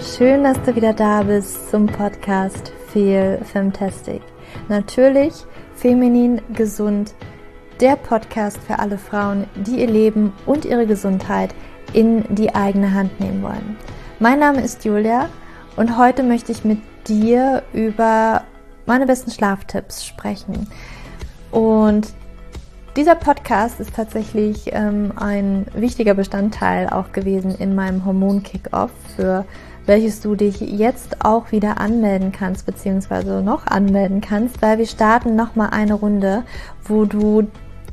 Schön, dass du wieder da bist zum Podcast Feel Fantastic. Natürlich feminin gesund, der Podcast für alle Frauen, die ihr Leben und ihre Gesundheit in die eigene Hand nehmen wollen. Mein Name ist Julia und heute möchte ich mit dir über meine besten Schlaftipps sprechen. Und dieser Podcast ist tatsächlich ähm, ein wichtiger Bestandteil auch gewesen in meinem Hormon-Kick-Off, für welches du dich jetzt auch wieder anmelden kannst, beziehungsweise noch anmelden kannst, weil wir starten nochmal eine Runde, wo du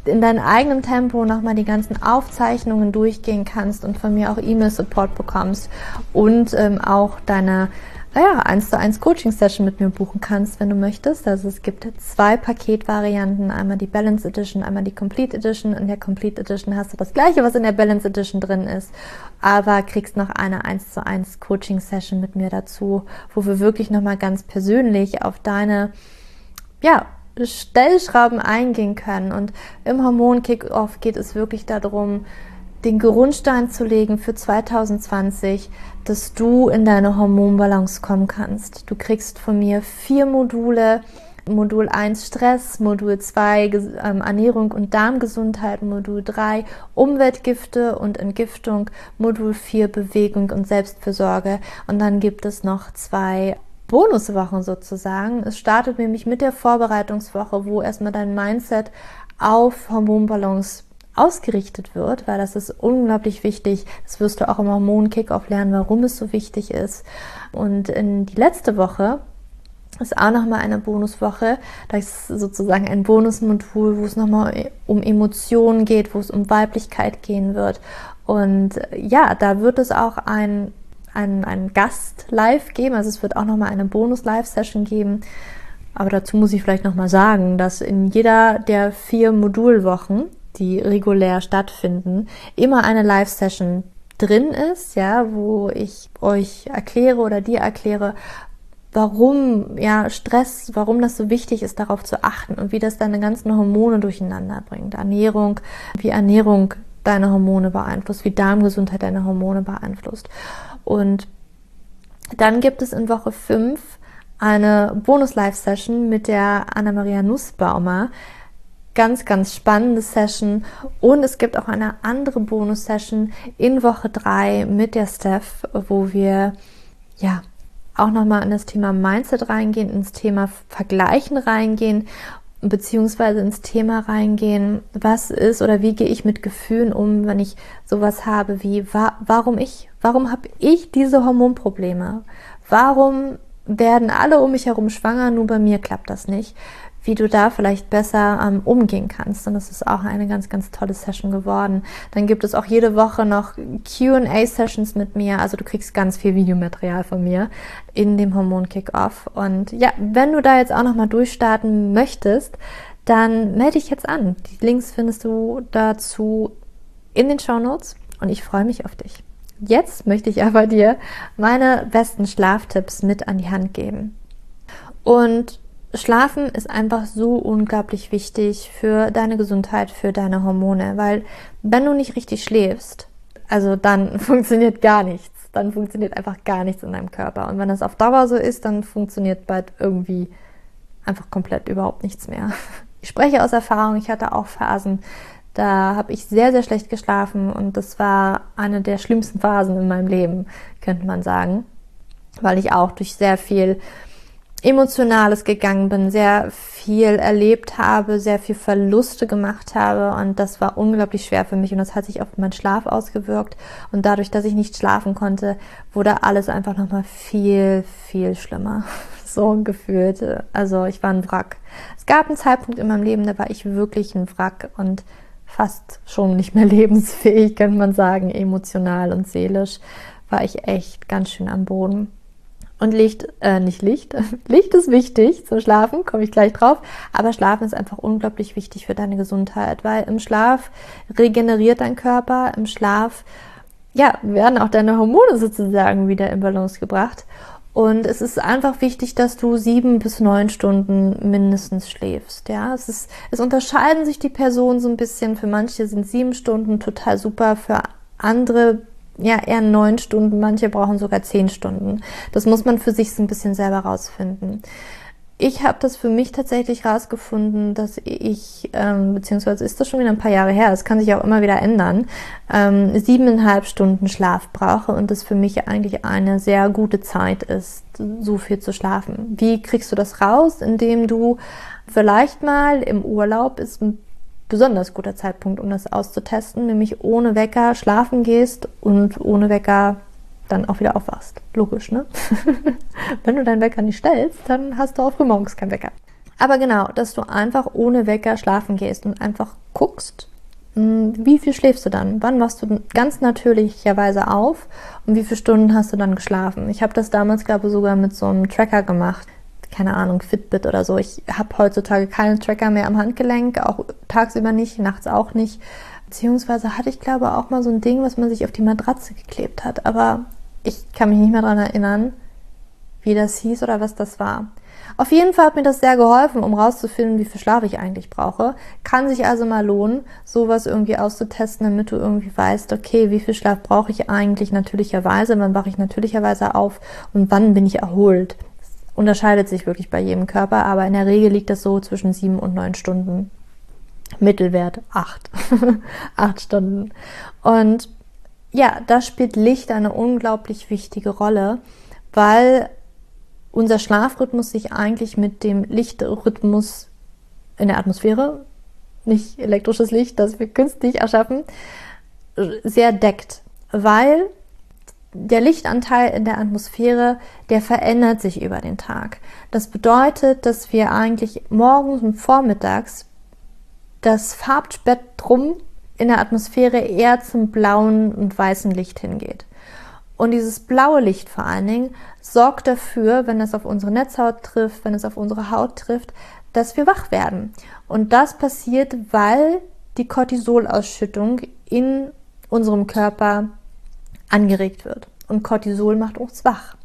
in deinem eigenen Tempo nochmal die ganzen Aufzeichnungen durchgehen kannst und von mir auch E-Mail-Support bekommst und ähm, auch deine ja, eins zu eins Coaching-Session mit mir buchen kannst, wenn du möchtest. Also es gibt zwei Paketvarianten, einmal die Balance Edition, einmal die Complete Edition. In der Complete Edition hast du das gleiche, was in der Balance Edition drin ist, aber kriegst noch eine eins zu eins Coaching-Session mit mir dazu, wo wir wirklich nochmal ganz persönlich auf deine, ja, Stellschrauben eingehen können. Und im Hormon-Kick-Off geht es wirklich darum, den Grundstein zu legen für 2020, dass du in deine Hormonbalance kommen kannst. Du kriegst von mir vier Module. Modul 1 Stress, Modul 2 ähm, Ernährung und Darmgesundheit, Modul 3 Umweltgifte und Entgiftung, Modul 4 Bewegung und Selbstfürsorge und dann gibt es noch zwei Bonuswochen sozusagen. Es startet nämlich mit der Vorbereitungswoche, wo erstmal dein Mindset auf Hormonbalance ausgerichtet wird, weil das ist unglaublich wichtig. Das wirst du auch im Hormon-Kickoff lernen, warum es so wichtig ist. Und in die letzte Woche ist auch nochmal eine Bonuswoche. Das ist sozusagen ein Bonusmodul, wo es nochmal um Emotionen geht, wo es um Weiblichkeit gehen wird. Und ja, da wird es auch ein, ein, ein Gast live geben. Also es wird auch nochmal eine Bonus-Live-Session geben. Aber dazu muss ich vielleicht nochmal sagen, dass in jeder der vier Modulwochen die regulär stattfinden, immer eine Live-Session drin ist, ja, wo ich euch erkläre oder dir erkläre, warum ja Stress, warum das so wichtig ist, darauf zu achten und wie das deine ganzen Hormone durcheinander bringt. Ernährung, wie Ernährung deine Hormone beeinflusst, wie Darmgesundheit deine Hormone beeinflusst. Und dann gibt es in Woche 5 eine Bonus-Live-Session mit der Anna-Maria Nussbaumer, ganz, ganz spannende Session. Und es gibt auch eine andere Bonus-Session in Woche drei mit der Steph, wo wir ja auch nochmal in das Thema Mindset reingehen, ins Thema Vergleichen reingehen, beziehungsweise ins Thema reingehen, was ist oder wie gehe ich mit Gefühlen um, wenn ich sowas habe wie, wa warum ich, warum habe ich diese Hormonprobleme? Warum werden alle um mich herum schwanger, nur bei mir klappt das nicht? Wie du da vielleicht besser ähm, umgehen kannst. Und das ist auch eine ganz, ganz tolle Session geworden. Dann gibt es auch jede Woche noch QA-Sessions mit mir. Also du kriegst ganz viel Videomaterial von mir in dem Hormon Kick-Off. Und ja, wenn du da jetzt auch nochmal durchstarten möchtest, dann melde dich jetzt an. Die Links findest du dazu in den Show Notes und ich freue mich auf dich. Jetzt möchte ich aber dir meine besten Schlaftipps mit an die Hand geben. Und Schlafen ist einfach so unglaublich wichtig für deine Gesundheit, für deine Hormone, weil wenn du nicht richtig schläfst, also dann funktioniert gar nichts. Dann funktioniert einfach gar nichts in deinem Körper. Und wenn das auf Dauer so ist, dann funktioniert bald irgendwie einfach komplett überhaupt nichts mehr. Ich spreche aus Erfahrung, ich hatte auch Phasen, da habe ich sehr, sehr schlecht geschlafen und das war eine der schlimmsten Phasen in meinem Leben, könnte man sagen, weil ich auch durch sehr viel Emotionales gegangen bin, sehr viel erlebt habe, sehr viel Verluste gemacht habe und das war unglaublich schwer für mich und das hat sich auf meinen Schlaf ausgewirkt und dadurch, dass ich nicht schlafen konnte, wurde alles einfach nochmal viel, viel schlimmer. So gefühlt. Also ich war ein Wrack. Es gab einen Zeitpunkt in meinem Leben, da war ich wirklich ein Wrack und fast schon nicht mehr lebensfähig, könnte man sagen, emotional und seelisch war ich echt ganz schön am Boden. Und Licht, äh, nicht Licht, Licht ist wichtig zum Schlafen, komme ich gleich drauf. Aber Schlafen ist einfach unglaublich wichtig für deine Gesundheit, weil im Schlaf regeneriert dein Körper, im Schlaf, ja, werden auch deine Hormone sozusagen wieder in Balance gebracht. Und es ist einfach wichtig, dass du sieben bis neun Stunden mindestens schläfst. Ja, es ist, es unterscheiden sich die Personen so ein bisschen. Für manche sind sieben Stunden total super, für andere ja eher neun Stunden, manche brauchen sogar zehn Stunden. Das muss man für sich so ein bisschen selber rausfinden. Ich habe das für mich tatsächlich rausgefunden, dass ich, ähm, beziehungsweise ist das schon wieder ein paar Jahre her, es kann sich auch immer wieder ändern, ähm, siebeneinhalb Stunden Schlaf brauche und das für mich eigentlich eine sehr gute Zeit ist, so viel zu schlafen. Wie kriegst du das raus? Indem du vielleicht mal im Urlaub ist ein besonders guter Zeitpunkt, um das auszutesten, nämlich ohne Wecker schlafen gehst und ohne Wecker dann auch wieder aufwachst. Logisch, ne? Wenn du deinen Wecker nicht stellst, dann hast du auch frühmorgens keinen Wecker. Aber genau, dass du einfach ohne Wecker schlafen gehst und einfach guckst, hm, wie viel schläfst du dann? Wann wachst du ganz natürlicherweise auf und wie viele Stunden hast du dann geschlafen? Ich habe das damals, glaube ich, sogar mit so einem Tracker gemacht keine Ahnung, Fitbit oder so. Ich habe heutzutage keinen Tracker mehr am Handgelenk, auch tagsüber nicht, nachts auch nicht. Beziehungsweise hatte ich, glaube auch mal so ein Ding, was man sich auf die Matratze geklebt hat. Aber ich kann mich nicht mehr daran erinnern, wie das hieß oder was das war. Auf jeden Fall hat mir das sehr geholfen, um rauszufinden, wie viel Schlaf ich eigentlich brauche. Kann sich also mal lohnen, sowas irgendwie auszutesten, damit du irgendwie weißt, okay, wie viel Schlaf brauche ich eigentlich natürlicherweise, wann wache ich natürlicherweise auf und wann bin ich erholt unterscheidet sich wirklich bei jedem Körper, aber in der Regel liegt das so zwischen sieben und neun Stunden. Mittelwert acht. acht Stunden. Und ja, da spielt Licht eine unglaublich wichtige Rolle, weil unser Schlafrhythmus sich eigentlich mit dem Lichtrhythmus in der Atmosphäre, nicht elektrisches Licht, das wir künstlich erschaffen, sehr deckt. Weil der Lichtanteil in der Atmosphäre, der verändert sich über den Tag. Das bedeutet, dass wir eigentlich morgens und vormittags das Farbspektrum in der Atmosphäre eher zum blauen und weißen Licht hingeht. Und dieses blaue Licht vor allen Dingen sorgt dafür, wenn es auf unsere Netzhaut trifft, wenn es auf unsere Haut trifft, dass wir wach werden. Und das passiert, weil die Cortisolausschüttung in unserem Körper angeregt wird. Und Cortisol macht uns wach.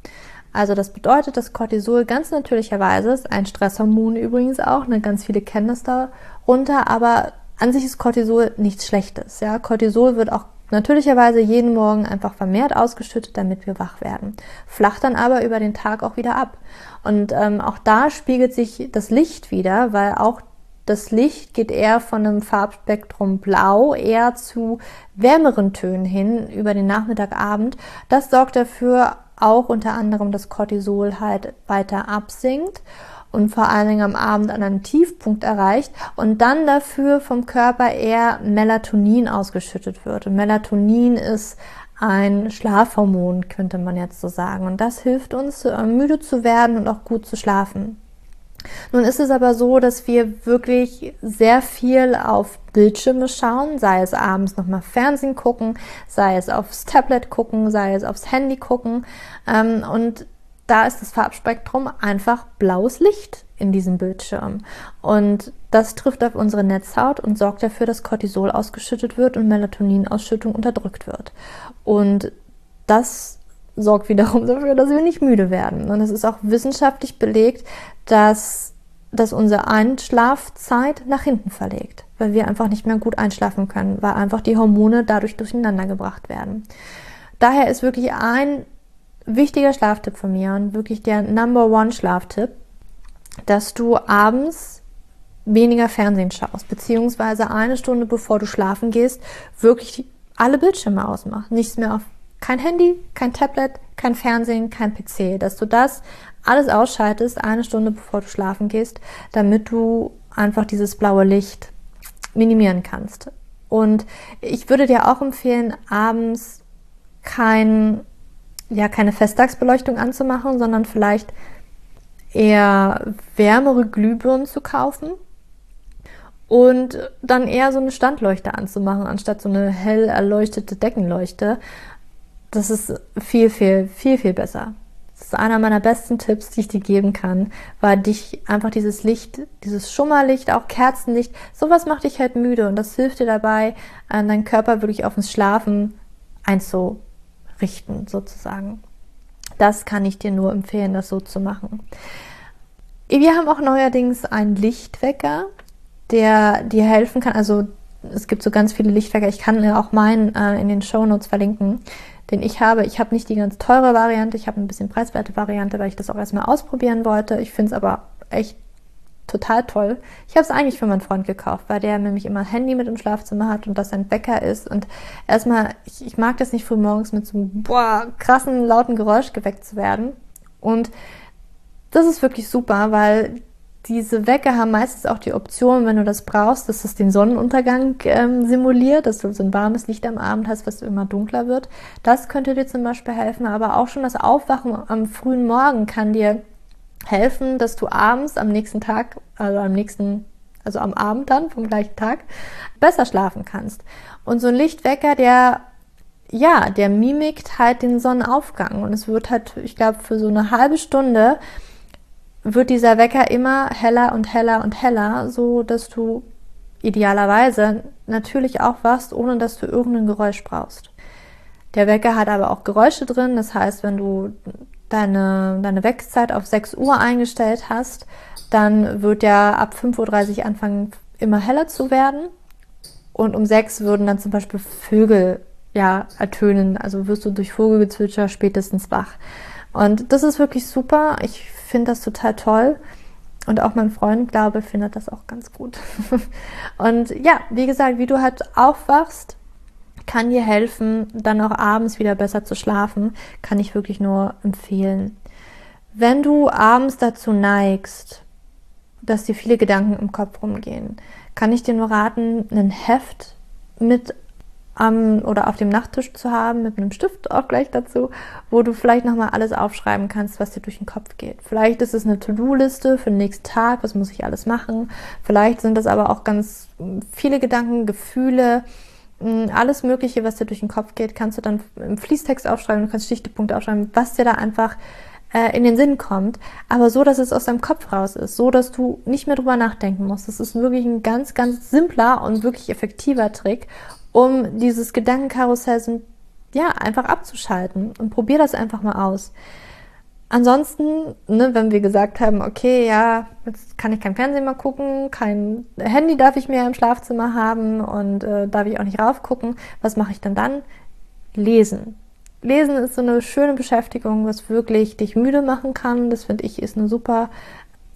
Also das bedeutet, dass Cortisol ganz natürlicherweise ist, ein Stresshormon übrigens auch, ne, ganz viele kennen das darunter, aber an sich ist Cortisol nichts Schlechtes. Ja? Cortisol wird auch natürlicherweise jeden Morgen einfach vermehrt ausgeschüttet, damit wir wach werden. Flacht dann aber über den Tag auch wieder ab. Und ähm, auch da spiegelt sich das Licht wieder, weil auch das Licht geht eher von einem Farbspektrum Blau eher zu wärmeren Tönen hin über den Nachmittagabend. Das sorgt dafür auch unter anderem, dass Cortisol halt weiter absinkt und vor allen Dingen am Abend an einem Tiefpunkt erreicht und dann dafür vom Körper eher Melatonin ausgeschüttet wird. Und Melatonin ist ein Schlafhormon, könnte man jetzt so sagen. Und das hilft uns, äh, müde zu werden und auch gut zu schlafen. Nun ist es aber so, dass wir wirklich sehr viel auf Bildschirme schauen, sei es abends nochmal Fernsehen gucken, sei es aufs Tablet gucken, sei es aufs Handy gucken. Ähm, und da ist das Farbspektrum einfach blaues Licht in diesem Bildschirm. Und das trifft auf unsere Netzhaut und sorgt dafür, dass Cortisol ausgeschüttet wird und Melatoninausschüttung unterdrückt wird. Und das sorgt wiederum dafür, dass wir nicht müde werden. Und es ist auch wissenschaftlich belegt, dass dass unsere Einschlafzeit nach hinten verlegt, weil wir einfach nicht mehr gut einschlafen können, weil einfach die Hormone dadurch durcheinander gebracht werden. Daher ist wirklich ein wichtiger Schlaftipp von mir und wirklich der Number One Schlaftipp, dass du abends weniger Fernsehen schaust, beziehungsweise eine Stunde bevor du schlafen gehst, wirklich alle Bildschirme ausmachst, nichts mehr auf kein Handy, kein Tablet, kein Fernsehen, kein PC. Dass du das alles ausschaltest, eine Stunde bevor du schlafen gehst, damit du einfach dieses blaue Licht minimieren kannst. Und ich würde dir auch empfehlen, abends kein, ja, keine Festtagsbeleuchtung anzumachen, sondern vielleicht eher wärmere Glühbirnen zu kaufen und dann eher so eine Standleuchte anzumachen, anstatt so eine hell erleuchtete Deckenleuchte, das ist viel, viel, viel, viel besser. Das ist einer meiner besten Tipps, die ich dir geben kann, weil dich einfach dieses Licht, dieses Schummerlicht, auch Kerzenlicht, sowas macht dich halt müde und das hilft dir dabei, deinen Körper wirklich auf ins Schlafen einzurichten, sozusagen. Das kann ich dir nur empfehlen, das so zu machen. Wir haben auch neuerdings einen Lichtwecker, der dir helfen kann. Also es gibt so ganz viele Lichtwecker. Ich kann auch meinen äh, in den Show Notes verlinken, den ich habe. Ich habe nicht die ganz teure Variante, ich habe ein bisschen preiswerte Variante, weil ich das auch erstmal ausprobieren wollte. Ich finde es aber echt total toll. Ich habe es eigentlich für meinen Freund gekauft, weil der nämlich immer Handy mit im Schlafzimmer hat und das ein Wecker ist. Und erstmal, ich, ich mag das nicht früh morgens mit so einem boah, krassen, lauten Geräusch geweckt zu werden. Und das ist wirklich super, weil diese Wecker haben meistens auch die Option, wenn du das brauchst, dass es den Sonnenuntergang ähm, simuliert, dass du so ein warmes Licht am Abend hast, was immer dunkler wird. Das könnte dir zum Beispiel helfen, aber auch schon das Aufwachen am frühen Morgen kann dir helfen, dass du abends am nächsten Tag, also am nächsten, also am Abend dann vom gleichen Tag, besser schlafen kannst. Und so ein Lichtwecker, der ja, der mimikt halt den Sonnenaufgang und es wird halt, ich glaube, für so eine halbe Stunde wird dieser Wecker immer heller und heller und heller, so dass du idealerweise natürlich aufwachst, ohne dass du irgendein Geräusch brauchst. Der Wecker hat aber auch Geräusche drin, das heißt, wenn du deine, deine Wechszeit auf 6 Uhr eingestellt hast, dann wird der ab 5.30 Uhr anfangen, immer heller zu werden. Und um 6 würden dann zum Beispiel Vögel ja, ertönen. Also wirst du durch Vogelgezwitscher spätestens wach. Und das ist wirklich super. Ich finde das total toll. Und auch mein Freund, glaube, findet das auch ganz gut. und ja, wie gesagt, wie du halt aufwachst, kann dir helfen, dann auch abends wieder besser zu schlafen. Kann ich wirklich nur empfehlen. Wenn du abends dazu neigst, dass dir viele Gedanken im Kopf rumgehen, kann ich dir nur raten, ein Heft mit am oder auf dem Nachttisch zu haben, mit einem Stift auch gleich dazu, wo du vielleicht nochmal alles aufschreiben kannst, was dir durch den Kopf geht. Vielleicht ist es eine To-Do-Liste für den nächsten Tag, was muss ich alles machen. Vielleicht sind das aber auch ganz viele Gedanken, Gefühle, hm, alles Mögliche, was dir durch den Kopf geht, kannst du dann im Fließtext aufschreiben, du kannst Stichpunkte aufschreiben, was dir da einfach äh, in den Sinn kommt, aber so, dass es aus deinem Kopf raus ist, so, dass du nicht mehr drüber nachdenken musst. Das ist wirklich ein ganz, ganz simpler und wirklich effektiver Trick, um dieses Gedankenkarussell so, ja, einfach abzuschalten und probier das einfach mal aus. Ansonsten, ne, wenn wir gesagt haben, okay, ja, jetzt kann ich kein Fernsehen mehr gucken, kein Handy darf ich mehr im Schlafzimmer haben und äh, darf ich auch nicht raufgucken, was mache ich dann dann? Lesen. Lesen ist so eine schöne Beschäftigung, was wirklich dich müde machen kann. Das finde ich ist eine super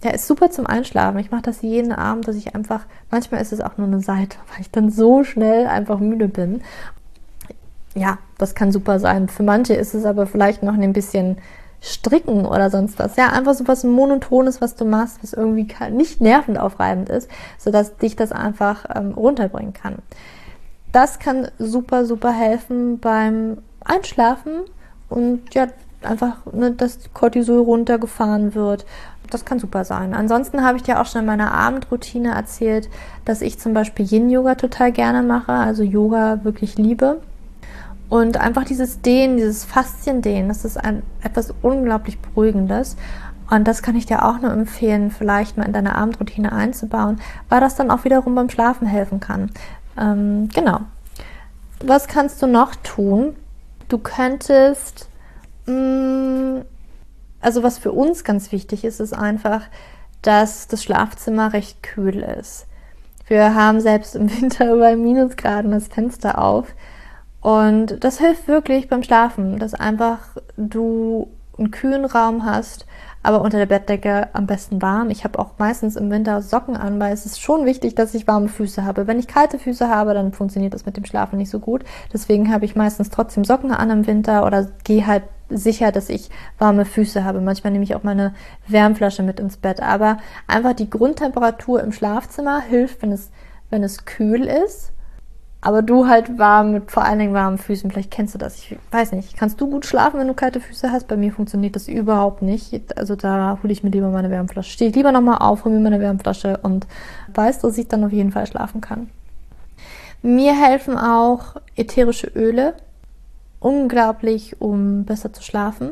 ja, ist super zum Einschlafen. Ich mache das jeden Abend, dass ich einfach, manchmal ist es auch nur eine Seite, weil ich dann so schnell einfach müde bin. Ja, das kann super sein. Für manche ist es aber vielleicht noch ein bisschen stricken oder sonst was. Ja, einfach so was Monotones, was du machst, was irgendwie nicht nervend aufreibend ist, sodass dich das einfach ähm, runterbringen kann. Das kann super, super helfen beim Einschlafen und ja, einfach, ne, dass Cortisol runtergefahren wird das kann super sein. Ansonsten habe ich dir auch schon in meiner Abendroutine erzählt, dass ich zum Beispiel Yin-Yoga total gerne mache, also Yoga wirklich liebe. Und einfach dieses Dehnen, dieses Fasziendehnen, das ist ein, etwas unglaublich Beruhigendes. Und das kann ich dir auch nur empfehlen, vielleicht mal in deine Abendroutine einzubauen, weil das dann auch wiederum beim Schlafen helfen kann. Ähm, genau. Was kannst du noch tun? Du könntest mh, mm, also was für uns ganz wichtig ist, ist einfach, dass das Schlafzimmer recht kühl ist. Wir haben selbst im Winter bei Minusgraden das Fenster auf. Und das hilft wirklich beim Schlafen, dass einfach du einen kühlen Raum hast, aber unter der Bettdecke am besten warm. Ich habe auch meistens im Winter Socken an, weil es ist schon wichtig, dass ich warme Füße habe. Wenn ich kalte Füße habe, dann funktioniert das mit dem Schlafen nicht so gut. Deswegen habe ich meistens trotzdem Socken an im Winter oder gehe halt sicher, dass ich warme Füße habe. Manchmal nehme ich auch meine Wärmflasche mit ins Bett. Aber einfach die Grundtemperatur im Schlafzimmer hilft, wenn es, wenn es kühl ist. Aber du halt warm mit vor allen Dingen warmen Füßen. Vielleicht kennst du das. Ich weiß nicht. Kannst du gut schlafen, wenn du kalte Füße hast? Bei mir funktioniert das überhaupt nicht. Also da hole ich mir lieber meine Wärmflasche. Stehe ich lieber nochmal auf, hole mir meine Wärmflasche und weiß, dass ich dann auf jeden Fall schlafen kann. Mir helfen auch ätherische Öle unglaublich, um besser zu schlafen.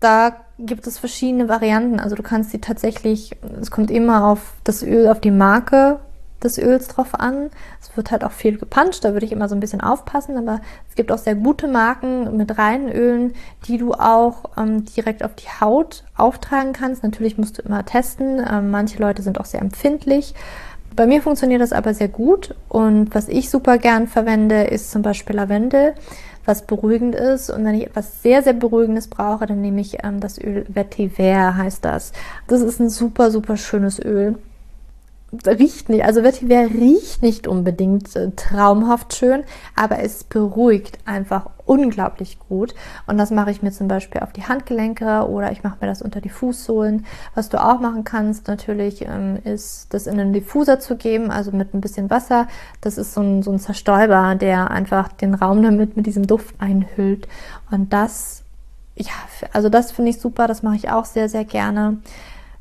Da gibt es verschiedene Varianten. Also du kannst sie tatsächlich, es kommt immer auf das Öl, auf die Marke des Öls drauf an. Es wird halt auch viel gepanscht, da würde ich immer so ein bisschen aufpassen, aber es gibt auch sehr gute Marken mit reinen Ölen, die du auch ähm, direkt auf die Haut auftragen kannst. Natürlich musst du immer testen. Ähm, manche Leute sind auch sehr empfindlich. Bei mir funktioniert das aber sehr gut und was ich super gern verwende, ist zum Beispiel Lavendel, was beruhigend ist. Und wenn ich etwas sehr, sehr Beruhigendes brauche, dann nehme ich ähm, das Öl Vetiver, heißt das. Das ist ein super, super schönes Öl riecht nicht, also Vetiver riecht nicht unbedingt äh, traumhaft schön, aber es beruhigt einfach unglaublich gut. Und das mache ich mir zum Beispiel auf die Handgelenke oder ich mache mir das unter die Fußsohlen. Was du auch machen kannst natürlich, ähm, ist das in einen Diffuser zu geben, also mit ein bisschen Wasser. Das ist so ein, so ein Zerstäuber, der einfach den Raum damit mit diesem Duft einhüllt. Und das, ja, also das finde ich super, das mache ich auch sehr, sehr gerne.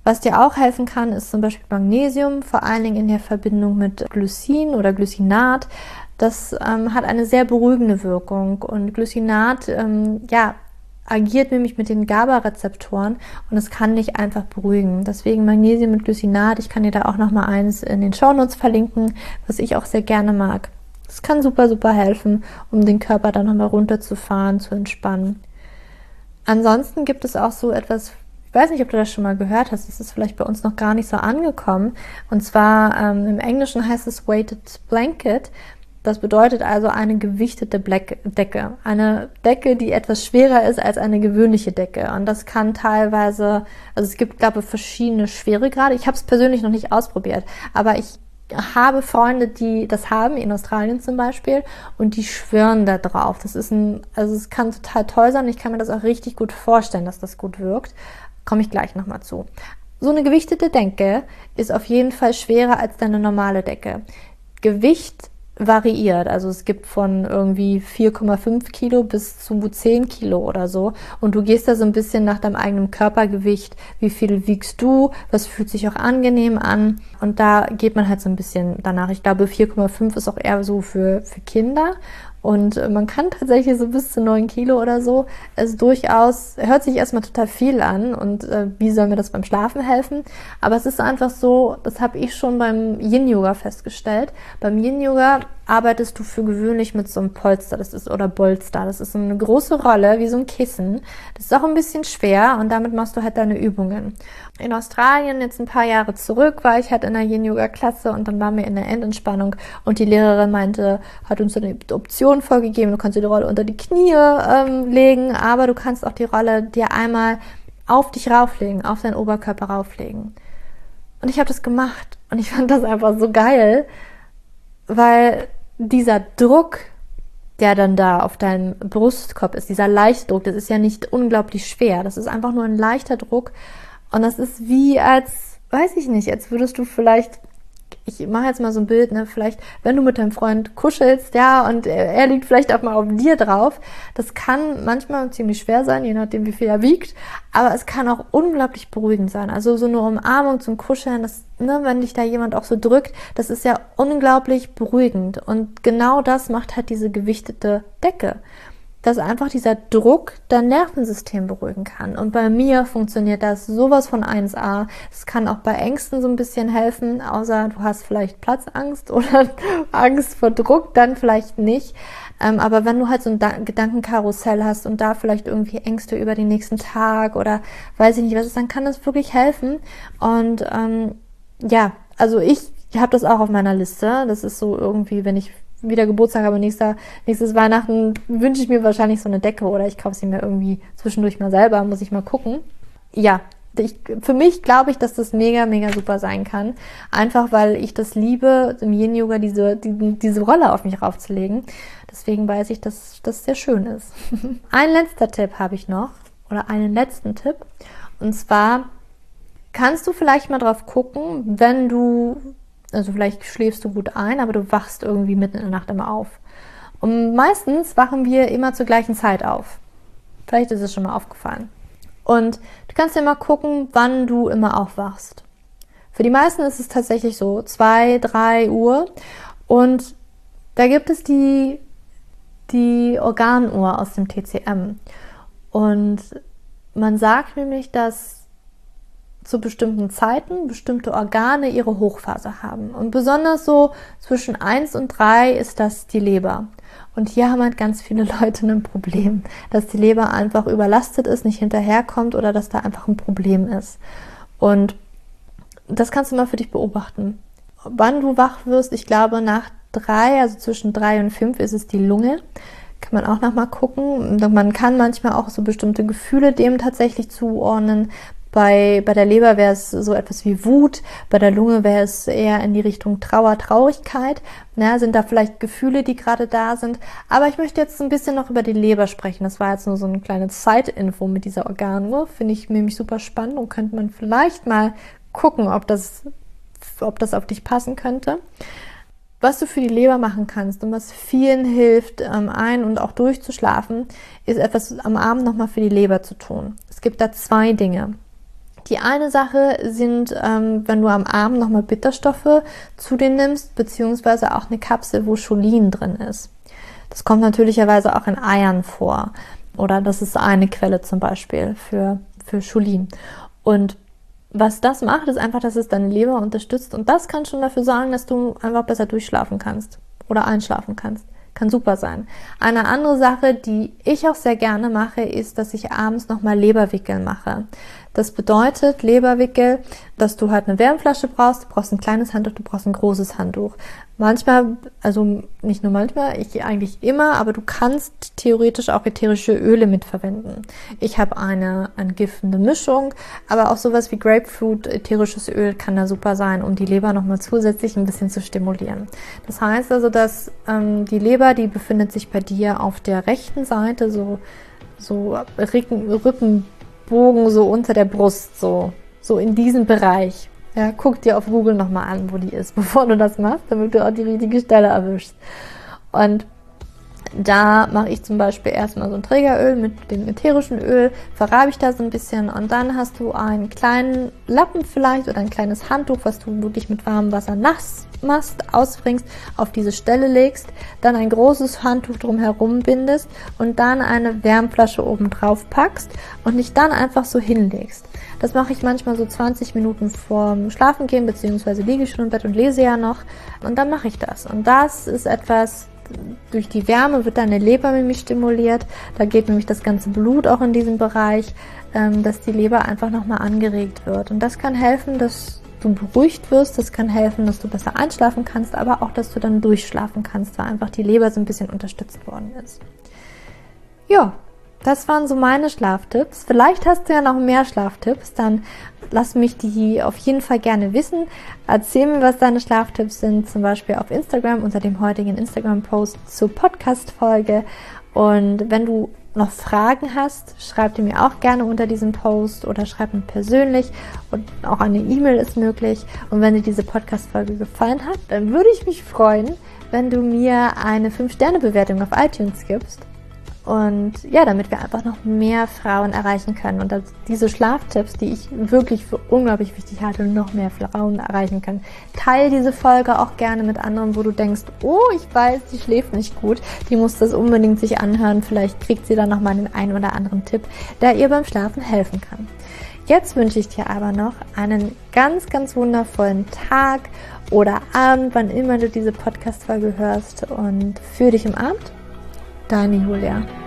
Was dir auch helfen kann, ist zum Beispiel Magnesium, vor allen Dingen in der Verbindung mit Glycin oder Glycinat. Das ähm, hat eine sehr beruhigende Wirkung und Glycinat, ähm, ja, agiert nämlich mit den GABA-Rezeptoren und es kann dich einfach beruhigen. Deswegen Magnesium mit Glycinat. Ich kann dir da auch noch mal eins in den Shownotes verlinken, was ich auch sehr gerne mag. Es kann super, super helfen, um den Körper dann nochmal runterzufahren, zu entspannen. Ansonsten gibt es auch so etwas weiß nicht, ob du das schon mal gehört hast. Das ist vielleicht bei uns noch gar nicht so angekommen. Und zwar ähm, im Englischen heißt es Weighted Blanket. Das bedeutet also eine gewichtete Decke. Eine Decke, die etwas schwerer ist als eine gewöhnliche Decke. Und das kann teilweise, also es gibt, glaube ich, verschiedene Schweregrade. Ich habe es persönlich noch nicht ausprobiert, aber ich habe Freunde, die das haben, in Australien zum Beispiel, und die schwören da drauf. Das ist ein, also es kann total toll sein. Ich kann mir das auch richtig gut vorstellen, dass das gut wirkt. Komme ich gleich nochmal zu. So eine gewichtete Decke ist auf jeden Fall schwerer als deine normale Decke. Gewicht variiert. Also es gibt von irgendwie 4,5 Kilo bis zu 10 Kilo oder so. Und du gehst da so ein bisschen nach deinem eigenen Körpergewicht. Wie viel wiegst du? Was fühlt sich auch angenehm an? Und da geht man halt so ein bisschen danach. Ich glaube, 4,5 ist auch eher so für, für Kinder. Und man kann tatsächlich so bis zu neun Kilo oder so, es durchaus, hört sich erstmal total viel an und äh, wie soll mir das beim Schlafen helfen? Aber es ist einfach so, das habe ich schon beim Yin-Yoga festgestellt. Beim Yin-Yoga arbeitest du für gewöhnlich mit so einem Polster, das ist, oder Bolster. Das ist eine große Rolle, wie so ein Kissen. Das ist auch ein bisschen schwer und damit machst du halt deine Übungen. In Australien, jetzt ein paar Jahre zurück, war ich halt in einer Yin-Yoga-Klasse und dann waren wir in der Endentspannung und die Lehrerin meinte, hat uns eine Option vorgegeben, du kannst dir die Rolle unter die Knie ähm, legen, aber du kannst auch die Rolle dir einmal auf dich rauflegen, auf deinen Oberkörper rauflegen. Und ich habe das gemacht und ich fand das einfach so geil, weil dieser Druck, der dann da auf deinem Brustkorb ist, dieser Leichtdruck, das ist ja nicht unglaublich schwer. Das ist einfach nur ein leichter Druck. Und das ist wie als, weiß ich nicht, als würdest du vielleicht ich mache jetzt mal so ein Bild, ne, vielleicht, wenn du mit deinem Freund kuschelst, ja, und er, liegt vielleicht auch mal auf dir drauf, das kann manchmal ziemlich schwer sein, je nachdem, wie viel er wiegt, aber es kann auch unglaublich beruhigend sein. Also so eine Umarmung zum Kuscheln, das, ne, wenn dich da jemand auch so drückt, das ist ja unglaublich beruhigend. Und genau das macht halt diese gewichtete Decke dass einfach dieser Druck dein Nervensystem beruhigen kann. Und bei mir funktioniert das sowas von 1A. Es kann auch bei Ängsten so ein bisschen helfen, außer du hast vielleicht Platzangst oder Angst vor Druck, dann vielleicht nicht. Ähm, aber wenn du halt so ein da Gedankenkarussell hast und da vielleicht irgendwie Ängste über den nächsten Tag oder weiß ich nicht was ist, dann kann das wirklich helfen. Und ähm, ja, also ich habe das auch auf meiner Liste. Das ist so irgendwie, wenn ich wieder Geburtstag habe, nächster, nächstes Weihnachten wünsche ich mir wahrscheinlich so eine Decke oder ich kaufe sie mir irgendwie zwischendurch mal selber, muss ich mal gucken. Ja, ich, für mich glaube ich, dass das mega, mega super sein kann. Einfach weil ich das liebe, im Yin-Yoga diese, die, diese Rolle auf mich raufzulegen. Deswegen weiß ich, dass das sehr schön ist. Ein letzter Tipp habe ich noch, oder einen letzten Tipp. Und zwar kannst du vielleicht mal drauf gucken, wenn du also vielleicht schläfst du gut ein, aber du wachst irgendwie mitten in der Nacht immer auf. Und meistens wachen wir immer zur gleichen Zeit auf. Vielleicht ist es schon mal aufgefallen. Und du kannst ja mal gucken, wann du immer aufwachst. Für die meisten ist es tatsächlich so zwei, drei Uhr. Und da gibt es die, die Organuhr aus dem TCM. Und man sagt nämlich, dass zu bestimmten Zeiten bestimmte Organe ihre Hochphase haben. Und besonders so zwischen eins und drei ist das die Leber. Und hier haben halt ganz viele Leute ein Problem, dass die Leber einfach überlastet ist, nicht hinterherkommt oder dass da einfach ein Problem ist. Und das kannst du mal für dich beobachten. wann du wach wirst. Ich glaube, nach drei, also zwischen drei und fünf ist es die Lunge. Kann man auch nochmal gucken. Man kann manchmal auch so bestimmte Gefühle dem tatsächlich zuordnen. Bei, bei der Leber wäre es so etwas wie Wut, bei der Lunge wäre es eher in die Richtung Trauer, Traurigkeit. Ja, sind da vielleicht Gefühle, die gerade da sind. Aber ich möchte jetzt ein bisschen noch über die Leber sprechen. Das war jetzt nur so eine kleine Zeitinfo mit dieser Organuhr. Finde ich nämlich super spannend und könnte man vielleicht mal gucken, ob das, ob das auf dich passen könnte. Was du für die Leber machen kannst und was vielen hilft, ähm, ein- und auch durchzuschlafen, ist etwas am Abend nochmal für die Leber zu tun. Es gibt da zwei Dinge. Die eine Sache sind, ähm, wenn du am Abend nochmal Bitterstoffe zu dir nimmst, beziehungsweise auch eine Kapsel, wo Cholin drin ist. Das kommt natürlicherweise auch in Eiern vor. Oder das ist eine Quelle zum Beispiel für, für Cholin. Und was das macht, ist einfach, dass es deine Leber unterstützt. Und das kann schon dafür sorgen, dass du einfach besser durchschlafen kannst oder einschlafen kannst. Kann super sein. Eine andere Sache, die ich auch sehr gerne mache, ist, dass ich abends nochmal Leberwickel mache. Das bedeutet Leberwickel, dass du halt eine Wärmflasche brauchst, du brauchst ein kleines Handtuch, du brauchst ein großes Handtuch. Manchmal, also nicht nur manchmal, ich eigentlich immer, aber du kannst theoretisch auch ätherische Öle mitverwenden. Ich habe eine entgiftende Mischung, aber auch sowas wie Grapefruit, ätherisches Öl kann da super sein, um die Leber nochmal zusätzlich ein bisschen zu stimulieren. Das heißt also, dass ähm, die Leber, die befindet sich bei dir auf der rechten Seite, so, so Rücken, Rückenbogen, so unter der Brust, so, so in diesem Bereich. Ja, guck dir auf Google nochmal an, wo die ist, bevor du das machst, damit du auch die richtige Stelle erwischst. Und da mache ich zum Beispiel erstmal so ein Trägeröl mit dem ätherischen Öl, verreibe ich da so ein bisschen und dann hast du einen kleinen Lappen vielleicht oder ein kleines Handtuch, was du wirklich mit warmem Wasser nass machst, ausbringst, auf diese Stelle legst, dann ein großes Handtuch drumherum bindest und dann eine Wärmflasche oben drauf packst und dich dann einfach so hinlegst. Das mache ich manchmal so 20 Minuten vorm Schlafengehen, beziehungsweise liege ich schon im Bett und lese ja noch. Und dann mache ich das. Und das ist etwas, durch die Wärme wird deine Leber nämlich stimuliert. Da geht nämlich das ganze Blut auch in diesen Bereich, ähm, dass die Leber einfach nochmal angeregt wird. Und das kann helfen, dass du beruhigt wirst. Das kann helfen, dass du besser einschlafen kannst, aber auch, dass du dann durchschlafen kannst, weil einfach die Leber so ein bisschen unterstützt worden ist. Ja, das waren so meine Schlaftipps. Vielleicht hast du ja noch mehr Schlaftipps, dann lass mich die auf jeden Fall gerne wissen. Erzähl mir, was deine Schlaftipps sind, zum Beispiel auf Instagram unter dem heutigen Instagram-Post zur Podcast-Folge. Und wenn du noch Fragen hast, schreib die mir auch gerne unter diesem Post oder schreib mir persönlich und auch eine E-Mail ist möglich. Und wenn dir diese Podcast-Folge gefallen hat, dann würde ich mich freuen, wenn du mir eine 5-Sterne-Bewertung auf iTunes gibst und ja, damit wir einfach noch mehr Frauen erreichen können und diese Schlaftipps, die ich wirklich für unglaublich wichtig halte, noch mehr Frauen erreichen können. Teil diese Folge auch gerne mit anderen, wo du denkst, oh, ich weiß, die schläft nicht gut, die muss das unbedingt sich anhören. Vielleicht kriegt sie dann nochmal den einen oder anderen Tipp, der ihr beim Schlafen helfen kann. Jetzt wünsche ich dir aber noch einen ganz, ganz wundervollen Tag oder Abend, wann immer du diese Podcast-Folge hörst und für dich im Abend Deine Julia. So,